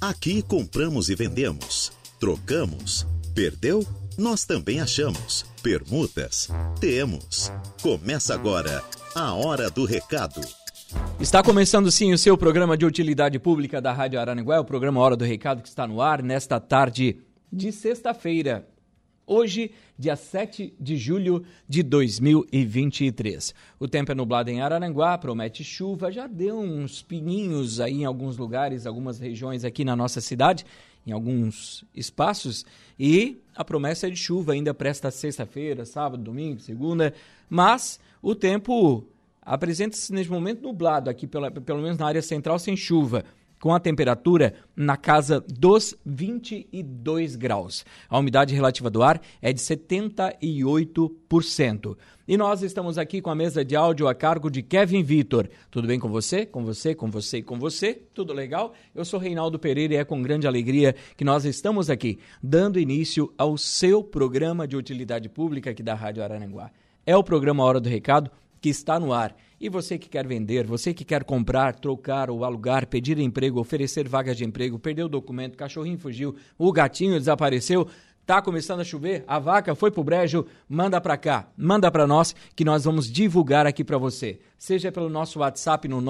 Aqui compramos e vendemos, trocamos, perdeu? Nós também achamos. Permutas? Temos. Começa agora a Hora do Recado. Está começando sim o seu programa de utilidade pública da Rádio Araranguá, o programa Hora do Recado que está no ar nesta tarde de sexta-feira. Hoje, dia 7 de julho de 2023. O tempo é nublado em Araranguá, promete chuva, já deu uns pininhos aí em alguns lugares, algumas regiões aqui na nossa cidade, em alguns espaços, e a promessa é de chuva ainda para esta sexta-feira, sábado, domingo, segunda, mas o tempo apresenta-se neste momento nublado aqui, pela, pelo menos na área central, sem chuva com a temperatura na casa dos 22 graus. A umidade relativa do ar é de 78%. E nós estamos aqui com a mesa de áudio a cargo de Kevin Vitor. Tudo bem com você? Com você, com você e com você? Tudo legal? Eu sou Reinaldo Pereira e é com grande alegria que nós estamos aqui dando início ao seu programa de utilidade pública aqui da Rádio Araranguá. É o programa Hora do Recado que está no ar. E você que quer vender, você que quer comprar, trocar ou alugar, pedir emprego, oferecer vagas de emprego, perdeu o documento, cachorrinho fugiu, o gatinho desapareceu, tá começando a chover, a vaca foi pro brejo, manda para cá, manda para nós que nós vamos divulgar aqui para você. Seja pelo nosso WhatsApp no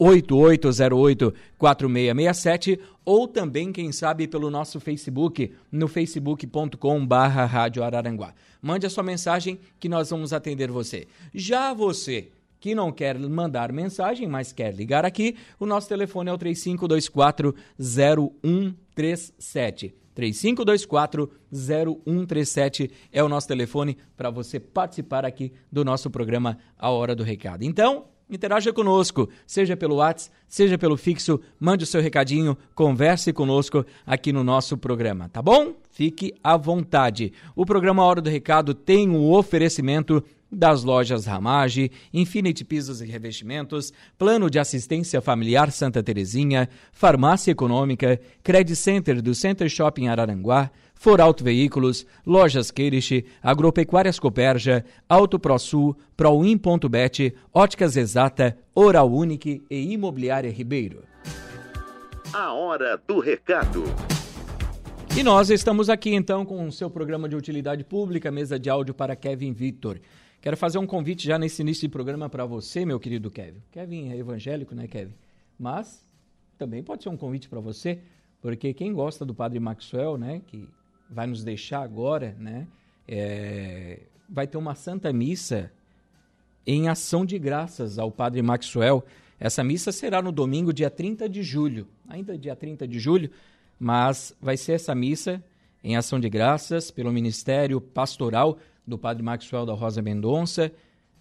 988084667 ou também, quem sabe, pelo nosso Facebook no facebook.com/barra Rádio Araranguá. Mande a sua mensagem que nós vamos atender você. Já você que não quer mandar mensagem, mas quer ligar aqui, o nosso telefone é o 3524 0137. 3524 0137 é o nosso telefone para você participar aqui do nosso programa A Hora do Recado. Então, interaja conosco, seja pelo WhatsApp, seja pelo fixo, mande o seu recadinho, converse conosco aqui no nosso programa, tá bom? Fique à vontade. O programa A Hora do Recado tem um oferecimento das lojas Ramage, Infinity Pisos e Revestimentos, Plano de Assistência Familiar Santa Terezinha, Farmácia Econômica, Credit Center do Center Shopping Araranguá, Foralto Veículos, Lojas Queirish, Agropecuárias Coperja, Auto ProSul, Proin.bet, Óticas Exata, Oral Unique e Imobiliária Ribeiro. A Hora do Recado. E nós estamos aqui então com o seu programa de utilidade pública, mesa de áudio para Kevin Vitor. Quero fazer um convite já nesse início de programa para você, meu querido Kevin. Kevin é evangélico, né, Kevin? Mas também pode ser um convite para você, porque quem gosta do Padre Maxwell, né, que vai nos deixar agora, né, é, vai ter uma santa missa em ação de graças ao Padre Maxwell. Essa missa será no domingo, dia 30 de julho, ainda dia 30 de julho, mas vai ser essa missa em ação de graças pelo Ministério Pastoral do Padre Maxwell da Rosa Mendonça.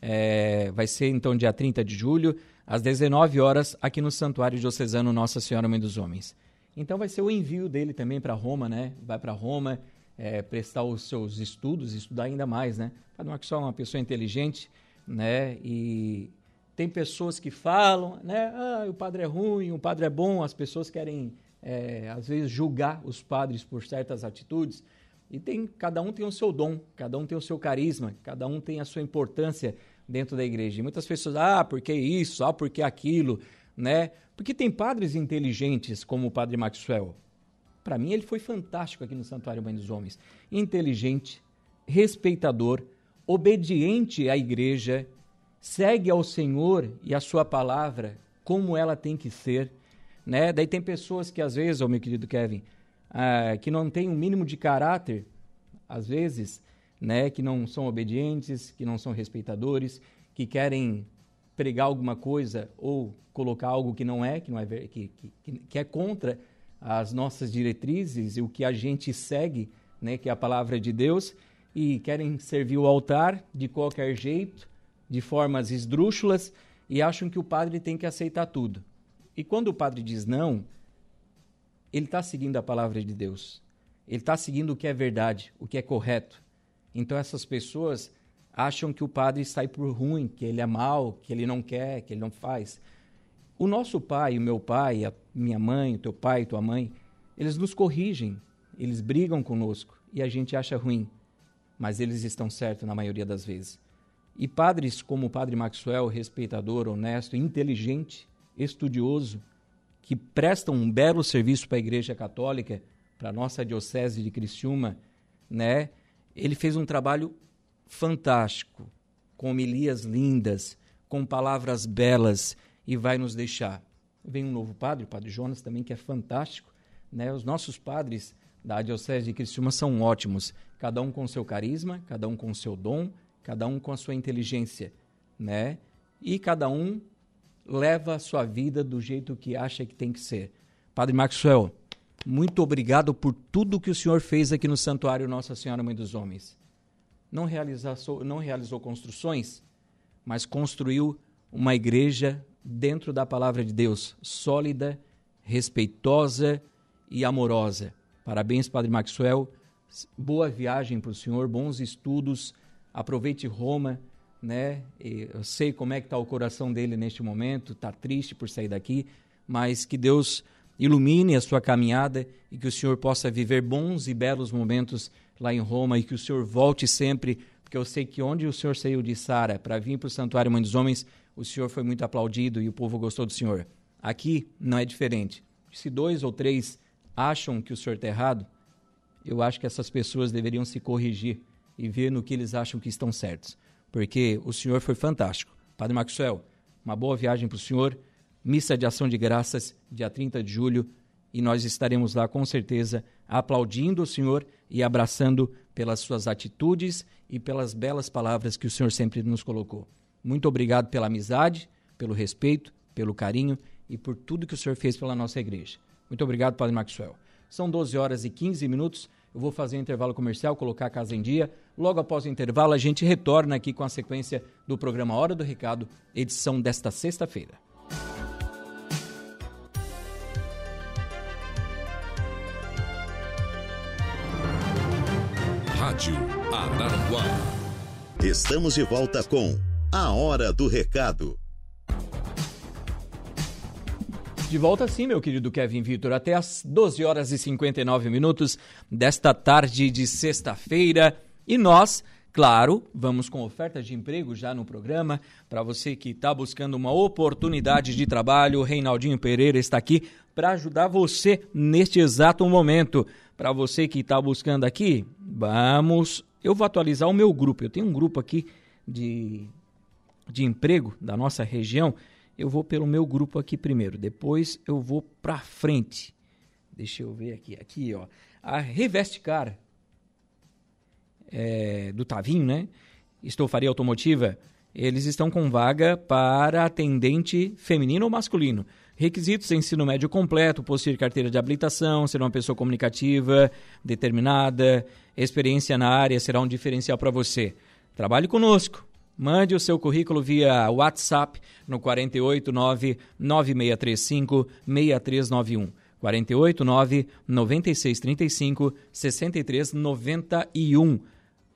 É, vai ser então dia 30 de julho, às 19 horas, aqui no Santuário Diocesano Nossa Senhora Mãe dos Homens. Então vai ser o envio dele também para Roma, né? Vai para Roma é, prestar os seus estudos, estudar ainda mais, né? O Padre Maxwell é uma pessoa inteligente, né? E tem pessoas que falam, né? Ah, o padre é ruim, o padre é bom. As pessoas querem, é, às vezes, julgar os padres por certas atitudes. E tem, cada um tem o seu dom, cada um tem o seu carisma, cada um tem a sua importância dentro da igreja. E muitas pessoas, ah, por que isso? Ah, por que aquilo? Né? Porque tem padres inteligentes como o padre Maxwell. Para mim, ele foi fantástico aqui no Santuário Mãe dos Homens. Inteligente, respeitador, obediente à igreja, segue ao Senhor e a sua palavra como ela tem que ser. Né? Daí tem pessoas que às vezes, oh, meu querido Kevin, ah, que não têm um mínimo de caráter, às vezes, né, que não são obedientes, que não são respeitadores, que querem pregar alguma coisa ou colocar algo que não é, que não é que, que, que é contra as nossas diretrizes e o que a gente segue, né, que é a palavra de Deus, e querem servir o altar de qualquer jeito, de formas esdrúxulas, e acham que o padre tem que aceitar tudo. E quando o padre diz não, ele está seguindo a palavra de Deus. Ele está seguindo o que é verdade, o que é correto. Então essas pessoas acham que o padre sai por ruim, que ele é mau, que ele não quer, que ele não faz. O nosso pai, o meu pai, a minha mãe, o teu pai, tua mãe, eles nos corrigem, eles brigam conosco e a gente acha ruim, mas eles estão certos na maioria das vezes. E padres como o padre Maxwell, respeitador, honesto, inteligente, estudioso, que prestam um belo serviço para a Igreja Católica, para a nossa Diocese de Criciúma, né? Ele fez um trabalho fantástico, com homilias lindas, com palavras belas e vai nos deixar. Vem um novo padre, o Padre Jonas também, que é fantástico. Né? Os nossos padres da Diocese de Criciúma são ótimos, cada um com seu carisma, cada um com seu dom, cada um com a sua inteligência, né? E cada um leva a sua vida do jeito que acha que tem que ser. Padre Maxwell, muito obrigado por tudo que o senhor fez aqui no Santuário Nossa Senhora Mãe dos Homens. Não realizou, não realizou construções, mas construiu uma igreja dentro da palavra de Deus, sólida, respeitosa e amorosa. Parabéns, Padre Maxwell. Boa viagem para o senhor, bons estudos. Aproveite Roma né? Eu sei como é que está o coração dele neste momento, está triste por sair daqui, mas que Deus ilumine a sua caminhada e que o Senhor possa viver bons e belos momentos lá em Roma e que o Senhor volte sempre, porque eu sei que onde o Senhor saiu de Sara para vir para o Santuário Mãe dos Homens, o Senhor foi muito aplaudido e o povo gostou do Senhor. Aqui não é diferente. Se dois ou três acham que o Senhor está errado, eu acho que essas pessoas deveriam se corrigir e ver no que eles acham que estão certos porque o senhor foi fantástico. Padre Maxwell, uma boa viagem para o senhor. Missa de Ação de Graças, dia 30 de julho, e nós estaremos lá com certeza aplaudindo o senhor e abraçando pelas suas atitudes e pelas belas palavras que o senhor sempre nos colocou. Muito obrigado pela amizade, pelo respeito, pelo carinho e por tudo que o senhor fez pela nossa igreja. Muito obrigado, Padre Maxwell. São 12 horas e 15 minutos. Eu vou fazer um intervalo comercial, colocar a casa em dia. Logo após o intervalo, a gente retorna aqui com a sequência do programa Hora do Recado, edição desta sexta-feira. Rádio Araranguá. Estamos de volta com A Hora do Recado. De volta sim, meu querido Kevin Vitor, até às 12 horas e 59 minutos desta tarde de sexta-feira. E nós, claro, vamos com ofertas de emprego já no programa. Para você que está buscando uma oportunidade de trabalho, o Reinaldinho Pereira está aqui para ajudar você neste exato momento. Para você que está buscando aqui, vamos. Eu vou atualizar o meu grupo. Eu tenho um grupo aqui de, de emprego da nossa região eu vou pelo meu grupo aqui primeiro, depois eu vou para frente. Deixa eu ver aqui, aqui ó, a Revestcar é, do Tavinho, né? Estofaria automotiva, eles estão com vaga para atendente feminino ou masculino. Requisitos: ensino médio completo, possuir carteira de habilitação, ser uma pessoa comunicativa, determinada, experiência na área será um diferencial para você. Trabalhe conosco. Mande o seu currículo via WhatsApp no 489 9635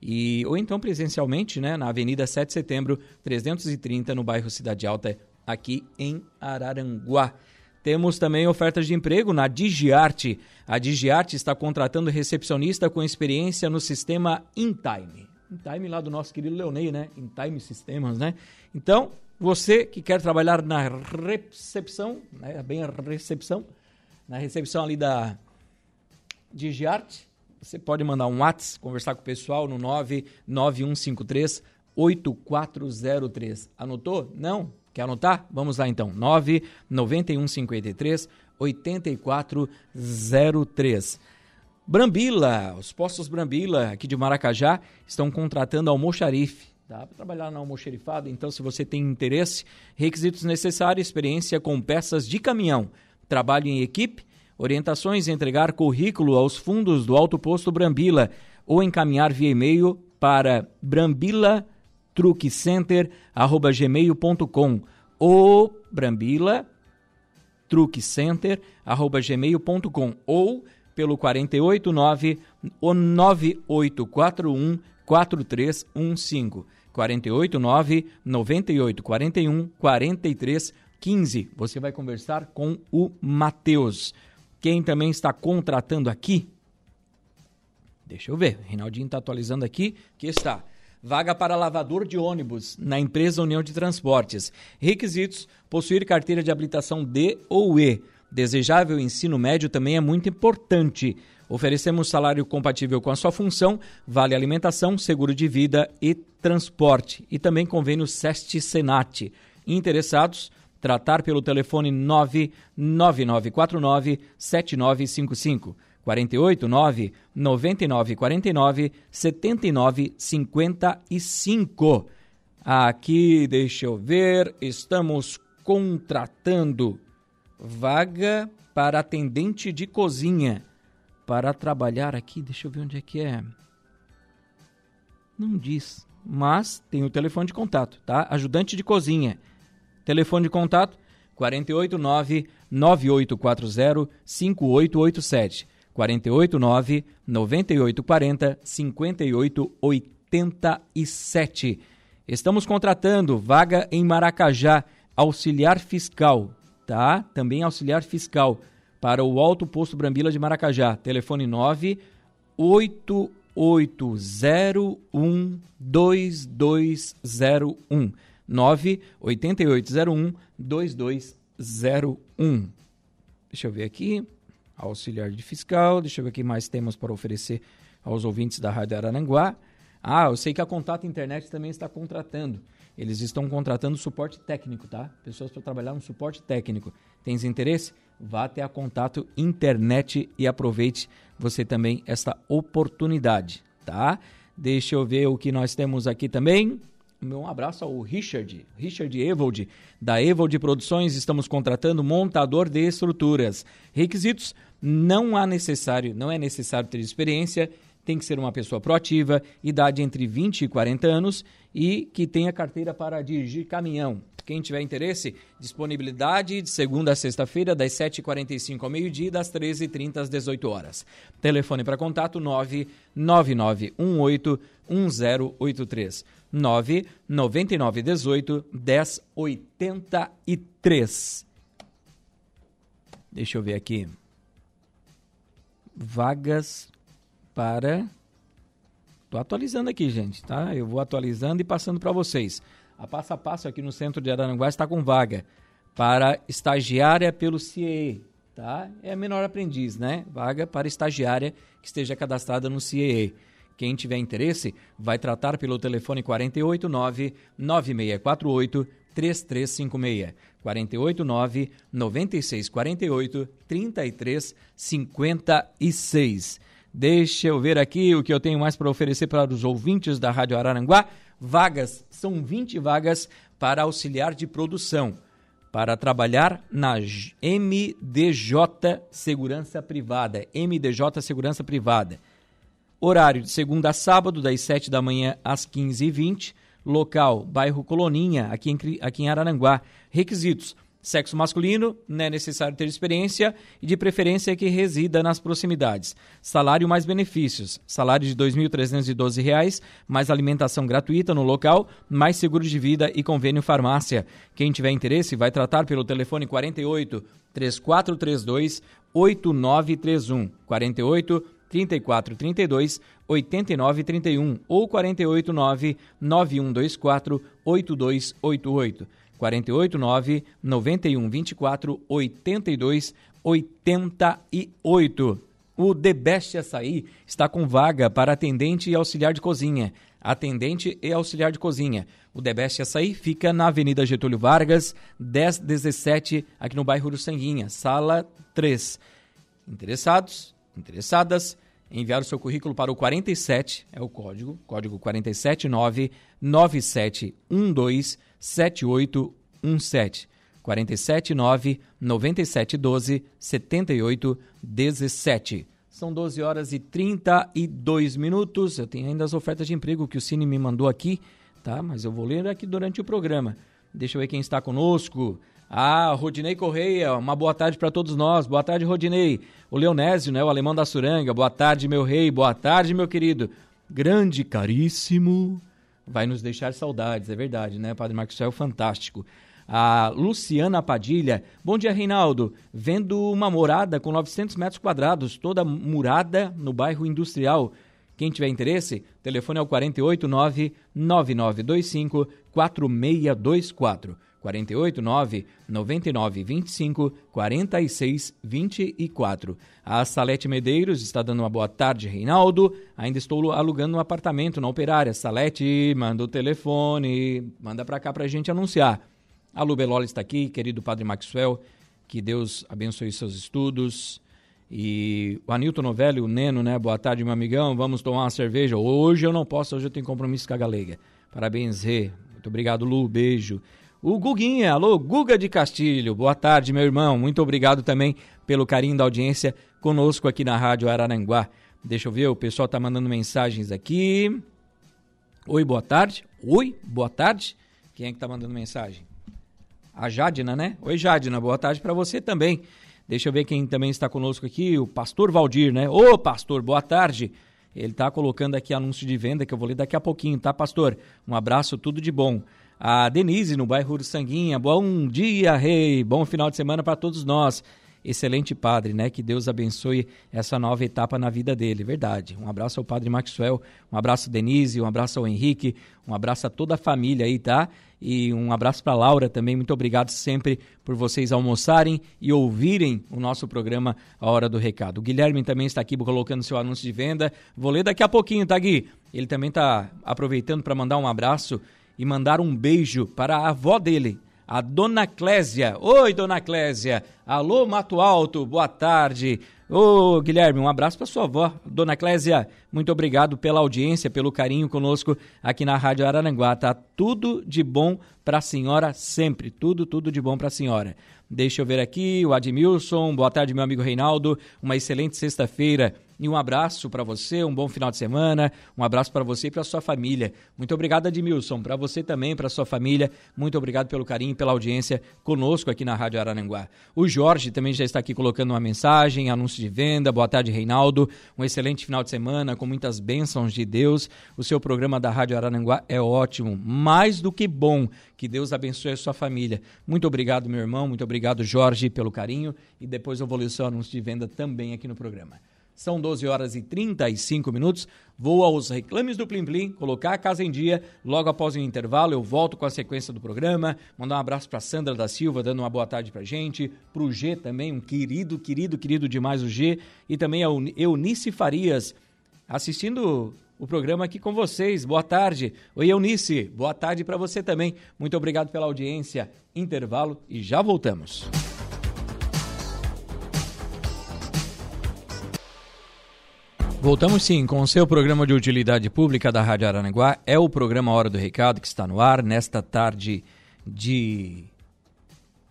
6391. 489 9635 6391. E, ou então presencialmente, né, na Avenida 7 de Setembro, 330, no bairro Cidade Alta, aqui em Araranguá. Temos também ofertas de emprego na Digiarte. A Digiarte está contratando recepcionista com experiência no sistema InTime em time lá do nosso querido Leonei, né? Em time sistemas, né? Então, você que quer trabalhar na recepção, né? bem a recepção, na recepção ali da Digiarte, você pode mandar um WhatsApp, conversar com o pessoal no 99153 8403. Anotou? Não? Quer anotar? Vamos lá então. 99153 8403. Brambila, os postos Brambila aqui de Maracajá estão contratando almoxarife. Dá para trabalhar na almoxarifada, então se você tem interesse, requisitos necessários, experiência com peças de caminhão, trabalho em equipe, orientações, entregar currículo aos fundos do Alto Posto Brambila ou encaminhar via e-mail para brambilatruquecenter@gmail.com ou brambilatruquecenter@gmail.com ou pelo 489 9841 4315. 489 9841 4315. Você vai conversar com o Matheus. Quem também está contratando aqui? Deixa eu ver. Reinaldinho está atualizando aqui. Que está. Vaga para lavador de ônibus na empresa União de Transportes. Requisitos: possuir carteira de habilitação D ou E Desejável ensino médio também é muito importante. Oferecemos salário compatível com a sua função, vale alimentação, seguro de vida e transporte. E também convênio SEST Senat. Interessados? Tratar pelo telefone 99949 7955. 489 9949 7955. Aqui, deixa eu ver, estamos contratando vaga para atendente de cozinha para trabalhar aqui. Deixa eu ver onde é que é. Não diz, mas tem o telefone de contato, tá? Ajudante de cozinha. Telefone de contato 489 9840 5887. 489 9840 5887. Estamos contratando vaga em Maracajá, auxiliar fiscal, tá? Também auxiliar fiscal para o Alto Posto Brambila de Maracajá. Telefone 98801 2201. 98801 2201. Deixa eu ver aqui. Auxiliar de fiscal. Deixa eu ver o que mais temos para oferecer aos ouvintes da Rádio Arananguá. Ah, eu sei que a Contato Internet também está contratando. Eles estão contratando suporte técnico, tá? Pessoas para trabalhar no suporte técnico. Tens interesse? Vá até a Contato Internet e aproveite você também esta oportunidade, tá? Deixa eu ver o que nós temos aqui também. Um abraço ao Richard, Richard Evold, da Evold Produções. Estamos contratando montador de estruturas. Requisitos: não há necessário, não é necessário ter experiência tem que ser uma pessoa proativa, idade entre 20 e 40 anos e que tenha carteira para dirigir caminhão. Quem tiver interesse, disponibilidade de segunda a sexta-feira, das 7h45 ao meio-dia e das 13h30 às 18 horas. Telefone para contato 99918 1083. 99918 1083. Deixa eu ver aqui. Vagas para. Estou atualizando aqui, gente, tá? Eu vou atualizando e passando para vocês. A passo a passo aqui no centro de Araranguá está com vaga para estagiária pelo CIE, tá? É menor aprendiz, né? Vaga para estagiária que esteja cadastrada no CIE. Quem tiver interesse, vai tratar pelo telefone 489 9648 3356. 489 9648 3356. Deixa eu ver aqui o que eu tenho mais para oferecer para os ouvintes da Rádio Araranguá. Vagas, são 20 vagas para auxiliar de produção, para trabalhar na MDJ Segurança Privada. MDJ Segurança Privada. Horário de segunda a sábado, das 7 da manhã às 15h20. Local, bairro Coloninha, aqui em, aqui em Araranguá. Requisitos Sexo masculino, não é necessário ter experiência e de preferência que resida nas proximidades. Salário mais benefícios. Salário de R$ 2.312, mais alimentação gratuita no local, mais seguro de vida e convênio farmácia. Quem tiver interesse vai tratar pelo telefone 48 3432 8931 48 3432 8931 ou 489 9124 8288. 489 91 24 82 88. O The Best Açaí está com vaga para atendente e auxiliar de cozinha. Atendente e auxiliar de cozinha. O The Best Açaí fica na Avenida Getúlio Vargas, 1017, aqui no bairro do Sanguinha, sala 3. Interessados? Interessadas? Enviar o seu currículo para o 47, é o código, código 479 9712 7817 479 9712 7817. São 12 horas e 32 minutos. Eu tenho ainda as ofertas de emprego que o Cine me mandou aqui, tá? Mas eu vou ler aqui durante o programa. Deixa eu ver quem está conosco. Ah, Rodinei Correia, uma boa tarde para todos nós. Boa tarde, Rodinei. O Leonésio, né, o alemão da Suranga. Boa tarde, meu rei. Boa tarde, meu querido. Grande, caríssimo vai nos deixar saudades, é verdade, né? Padre Marcos Céu, fantástico. A Luciana Padilha, bom dia, Reinaldo. Vendo uma morada com 900 metros quadrados, toda murada no bairro industrial. Quem tiver interesse, telefone é o 489 9925 4624. 48 9 99 25 46 24. A Salete Medeiros está dando uma boa tarde, Reinaldo. Ainda estou alugando um apartamento na Operária. Salete, manda o telefone, manda para cá para a gente anunciar. A Lu Belola está aqui, querido Padre Maxwell, que Deus abençoe seus estudos. E o Anilton Novelli, o Neno, né? Boa tarde, meu amigão. Vamos tomar uma cerveja. Hoje eu não posso, hoje eu tenho compromisso com a Galega. Parabéns, Rê. Muito obrigado, Lu. Beijo. O Guguinha, alô, Guga de Castilho. Boa tarde, meu irmão. Muito obrigado também pelo carinho da audiência conosco aqui na Rádio Araranguá. Deixa eu ver, o pessoal tá mandando mensagens aqui. Oi, boa tarde. Oi, boa tarde. Quem é que tá mandando mensagem? A Jadina, né? Oi, Jadina, boa tarde para você também. Deixa eu ver quem também está conosco aqui, o Pastor Valdir, né? Ô, pastor, boa tarde. Ele tá colocando aqui anúncio de venda que eu vou ler daqui a pouquinho, tá, pastor? Um abraço, tudo de bom a Denise, no bairro do Sanguinha. Bom dia, rei. Bom final de semana para todos nós. Excelente padre, né? Que Deus abençoe essa nova etapa na vida dele, verdade. Um abraço ao padre Maxwell, um abraço Denise, um abraço ao Henrique, um abraço a toda a família aí, tá? E um abraço para Laura também. Muito obrigado sempre por vocês almoçarem e ouvirem o nosso programa A Hora do Recado. O Guilherme também está aqui colocando seu anúncio de venda. Vou ler daqui a pouquinho, tá, Gui? Ele também está aproveitando para mandar um abraço e mandar um beijo para a avó dele, a Dona Clésia. Oi, Dona Clésia. Alô, Mato Alto, boa tarde. Ô, Guilherme, um abraço para sua avó. Dona Clésia, muito obrigado pela audiência, pelo carinho conosco aqui na Rádio Araranguá. Tá tudo de bom para a senhora sempre. Tudo, tudo de bom para a senhora. Deixa eu ver aqui, o Admilson. Boa tarde, meu amigo Reinaldo. Uma excelente sexta-feira e um abraço para você, um bom final de semana, um abraço para você e para sua família. Muito obrigado, Admilson, para você também, para sua família. Muito obrigado pelo carinho, pela audiência conosco aqui na Rádio Araranguá. O Jorge também já está aqui colocando uma mensagem, anúncio de venda. Boa tarde, Reinaldo. Um excelente final de semana com muitas bênçãos de Deus. O seu programa da Rádio Araranguá é ótimo, mais do que bom. Que Deus abençoe a sua família. Muito obrigado, meu irmão. Muito obrigado, Jorge, pelo carinho. E depois eu vou ler o seu anúncio de venda também aqui no programa. São 12 horas e 35 minutos. Vou aos reclames do Plim Plim, colocar a casa em dia. Logo após o intervalo, eu volto com a sequência do programa. Mandar um abraço para Sandra da Silva, dando uma boa tarde para gente. Para o G também, um querido, querido, querido demais o G. E também a Eunice Farias, assistindo o programa aqui com vocês. Boa tarde. Oi, Eunice. Boa tarde para você também. Muito obrigado pela audiência. Intervalo e já voltamos. Voltamos sim com o seu programa de utilidade pública da Rádio Aranaguá. É o programa Hora do Recado que está no ar nesta tarde de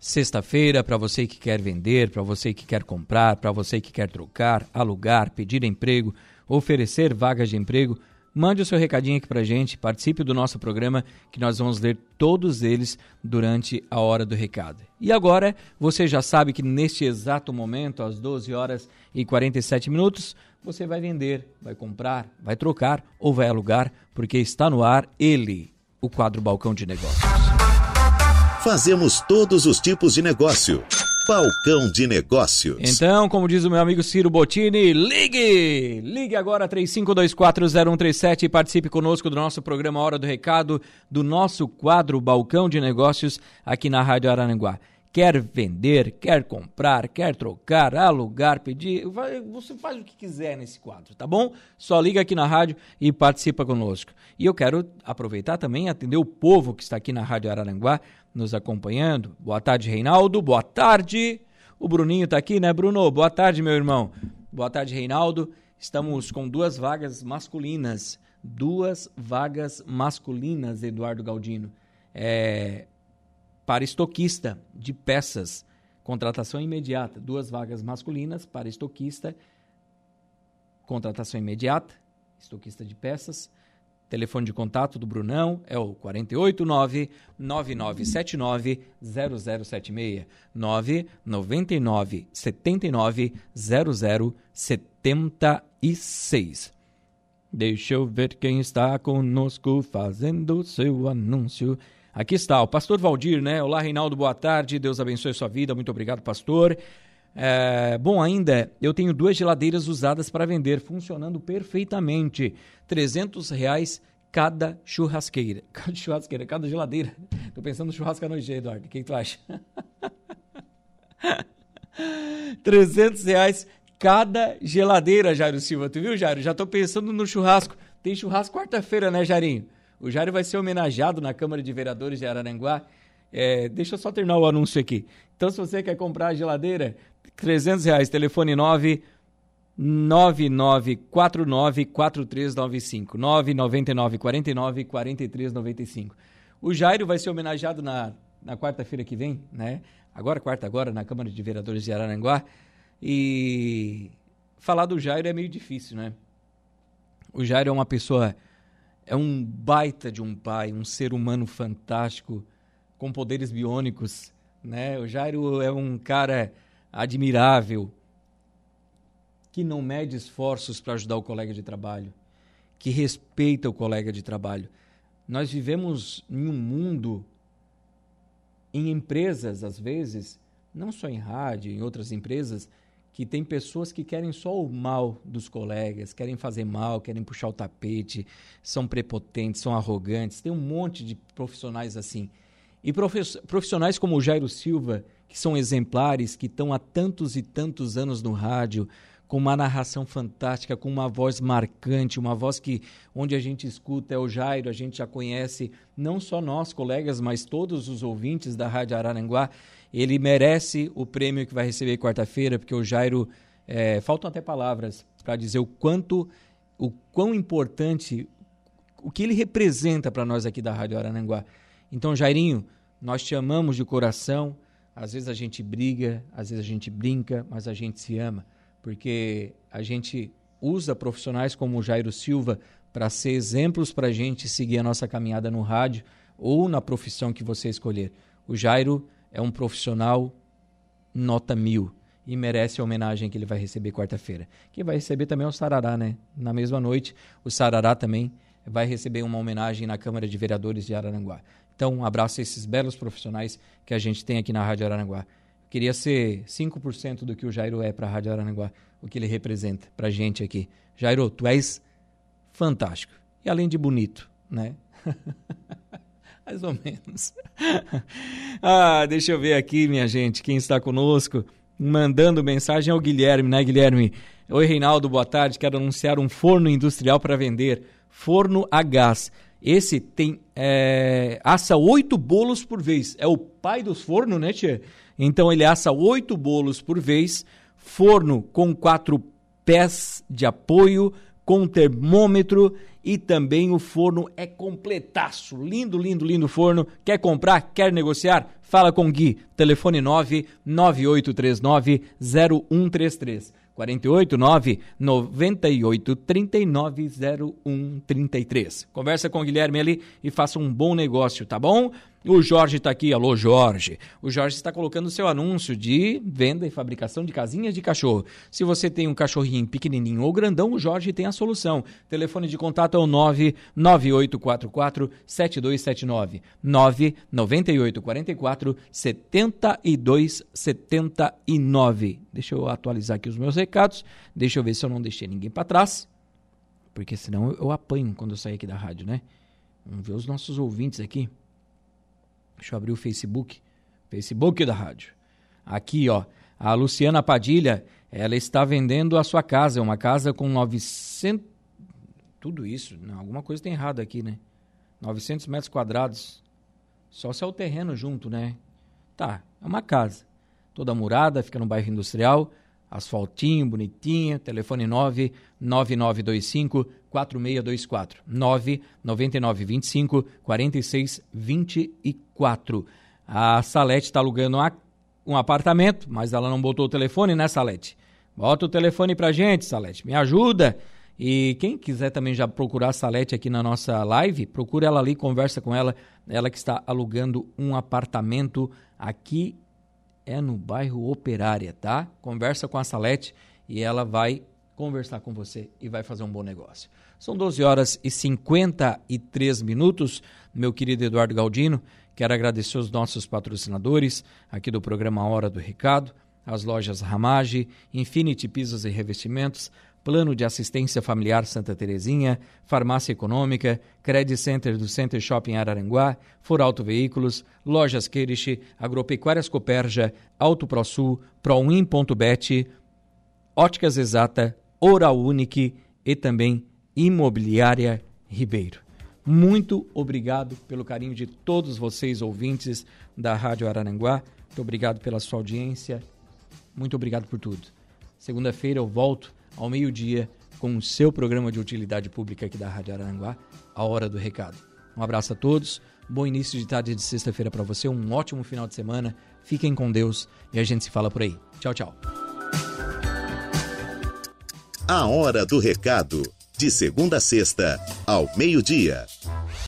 sexta-feira para você que quer vender, para você que quer comprar, para você que quer trocar, alugar, pedir emprego, oferecer vagas de emprego. Mande o seu recadinho aqui para gente, participe do nosso programa que nós vamos ler todos eles durante a hora do recado. E agora, você já sabe que neste exato momento, às 12 horas e 47 minutos, você vai vender, vai comprar, vai trocar ou vai alugar, porque está no ar ele, o quadro Balcão de Negócios. Fazemos todos os tipos de negócio. Balcão de Negócios. Então, como diz o meu amigo Ciro Bottini, ligue! Ligue agora 35240137 e participe conosco do nosso programa Hora do Recado, do nosso quadro Balcão de Negócios aqui na Rádio Arananguá quer vender, quer comprar, quer trocar, alugar, pedir, você faz o que quiser nesse quadro, tá bom? Só liga aqui na rádio e participa conosco. E eu quero aproveitar também atender o povo que está aqui na Rádio Araranguá nos acompanhando. Boa tarde, Reinaldo. Boa tarde. O Bruninho está aqui, né, Bruno? Boa tarde, meu irmão. Boa tarde, Reinaldo. Estamos com duas vagas masculinas. Duas vagas masculinas, Eduardo Galdino. É, para estoquista de peças. Contratação imediata, duas vagas masculinas para estoquista. Contratação imediata, estoquista de peças. Telefone de contato do Brunão é o 489 9979 0076 999 79 0076. Deixa eu ver quem está conosco fazendo seu anúncio. Aqui está, o pastor Valdir, né? Olá, Reinaldo, boa tarde. Deus abençoe sua vida. Muito obrigado, pastor. É, bom, ainda eu tenho duas geladeiras usadas para vender, funcionando perfeitamente. 300 reais cada churrasqueira. Cada churrasqueira, cada geladeira. Tô pensando no churrasco à noite, Eduardo. O que, tu acha? 300 reais cada geladeira, Jairo Silva. Tu viu, Jairo? Já tô pensando no churrasco. Tem churrasco quarta-feira, né, Jairinho? O Jairo vai ser homenageado na Câmara de Vereadores de Araranguá. É, deixa eu só terminar o anúncio aqui. Então, se você quer comprar a geladeira, 300 reais, telefone 9 99494395 99949 4395. O Jairo vai ser homenageado na, na quarta-feira que vem, né? Agora, quarta agora, na Câmara de Vereadores de Araranguá. E falar do Jairo é meio difícil, né? O Jairo é uma pessoa, é um baita de um pai, um ser humano fantástico, com poderes biônicos, né? O Jairo é um cara admirável, que não mede esforços para ajudar o colega de trabalho, que respeita o colega de trabalho. Nós vivemos em um mundo, em empresas, às vezes, não só em rádio, em outras empresas, que tem pessoas que querem só o mal dos colegas, querem fazer mal, querem puxar o tapete, são prepotentes, são arrogantes. Tem um monte de profissionais assim. E profissionais como o Jairo Silva, que são exemplares, que estão há tantos e tantos anos no rádio, com uma narração fantástica, com uma voz marcante, uma voz que onde a gente escuta é o Jairo, a gente já conhece, não só nós, colegas, mas todos os ouvintes da Rádio Araranguá. Ele merece o prêmio que vai receber quarta-feira, porque o Jairo, é, faltam até palavras para dizer o quanto, o quão importante, o que ele representa para nós aqui da Rádio Araranguá. Então, Jairinho, nós te amamos de coração. Às vezes a gente briga, às vezes a gente brinca, mas a gente se ama porque a gente usa profissionais como o Jairo Silva para ser exemplos para a gente seguir a nossa caminhada no rádio ou na profissão que você escolher. O Jairo é um profissional nota mil e merece a homenagem que ele vai receber quarta-feira. Quem vai receber também é o Sarará, né? Na mesma noite, o Sarará também vai receber uma homenagem na Câmara de Vereadores de Araranguá. Então, um abraço a esses belos profissionais que a gente tem aqui na Rádio Araranguá. Queria ser 5% do que o Jairo é para a Rádio Aranaguá, o que ele representa para a gente aqui. Jairo, tu és fantástico. E além de bonito, né? Mais ou menos. ah, deixa eu ver aqui, minha gente, quem está conosco, mandando mensagem é o Guilherme, né, Guilherme? Oi, Reinaldo, boa tarde. Quero anunciar um forno industrial para vender. Forno a gás. Esse tem é, assa oito bolos por vez. É o pai dos fornos, né, tia? Então ele assa oito bolos por vez, forno com quatro pés de apoio, com termômetro e também o forno é completaço. Lindo, lindo, lindo forno. Quer comprar? Quer negociar? Fala com Gui. Telefone 99839 0133. 48 9 98 39 01 33. Conversa com o Guilherme ali e faça um bom negócio, tá bom? O Jorge está aqui, alô Jorge. O Jorge está colocando seu anúncio de venda e fabricação de casinhas de cachorro. Se você tem um cachorrinho pequenininho ou grandão, o Jorge tem a solução. Telefone de contato é o 99844 7279 99844 7279. Deixa eu atualizar aqui os meus recados. Deixa eu ver se eu não deixei ninguém para trás. Porque senão eu apanho quando eu sair aqui da rádio, né? Vamos ver os nossos ouvintes aqui. Deixa eu abrir o Facebook. Facebook da rádio. Aqui, ó. A Luciana Padilha, ela está vendendo a sua casa. É uma casa com 900. Tudo isso. Não, alguma coisa tem errado aqui, né? 900 metros quadrados. Só se é o terreno junto, né? Tá, é uma casa. Toda murada, fica no bairro industrial. Asfaltinho, bonitinha. Telefone 99925 4624. 99925 4624. A Salete está alugando um apartamento, mas ela não botou o telefone, né, Salete? Bota o telefone pra gente, Salete. Me ajuda. E quem quiser também já procurar a Salete aqui na nossa live, procura ela ali, conversa com ela. Ela que está alugando um apartamento aqui é no bairro Operária, tá? Conversa com a Salete e ela vai conversar com você e vai fazer um bom negócio. São 12 horas e 53 minutos, meu querido Eduardo Galdino. Quero agradecer os nossos patrocinadores aqui do programa Hora do Recado, as lojas Ramage, Infinity Pisos e Revestimentos, Plano de Assistência Familiar Santa Terezinha, Farmácia Econômica, Credit Center do Center Shopping Araranguá, For Auto Veículos, Lojas Queriche, Agropecuárias Coperja, Auto ProSul, Proin.bet, Óticas Exata, Oral Unique e também Imobiliária Ribeiro. Muito obrigado pelo carinho de todos vocês, ouvintes da Rádio Araranguá. Muito obrigado pela sua audiência. Muito obrigado por tudo. Segunda-feira eu volto ao meio-dia com o seu programa de utilidade pública aqui da Rádio Araranguá, A Hora do Recado. Um abraço a todos, bom início de tarde de sexta-feira para você, um ótimo final de semana. Fiquem com Deus e a gente se fala por aí. Tchau, tchau. A Hora do Recado, de segunda a sexta, ao meio-dia.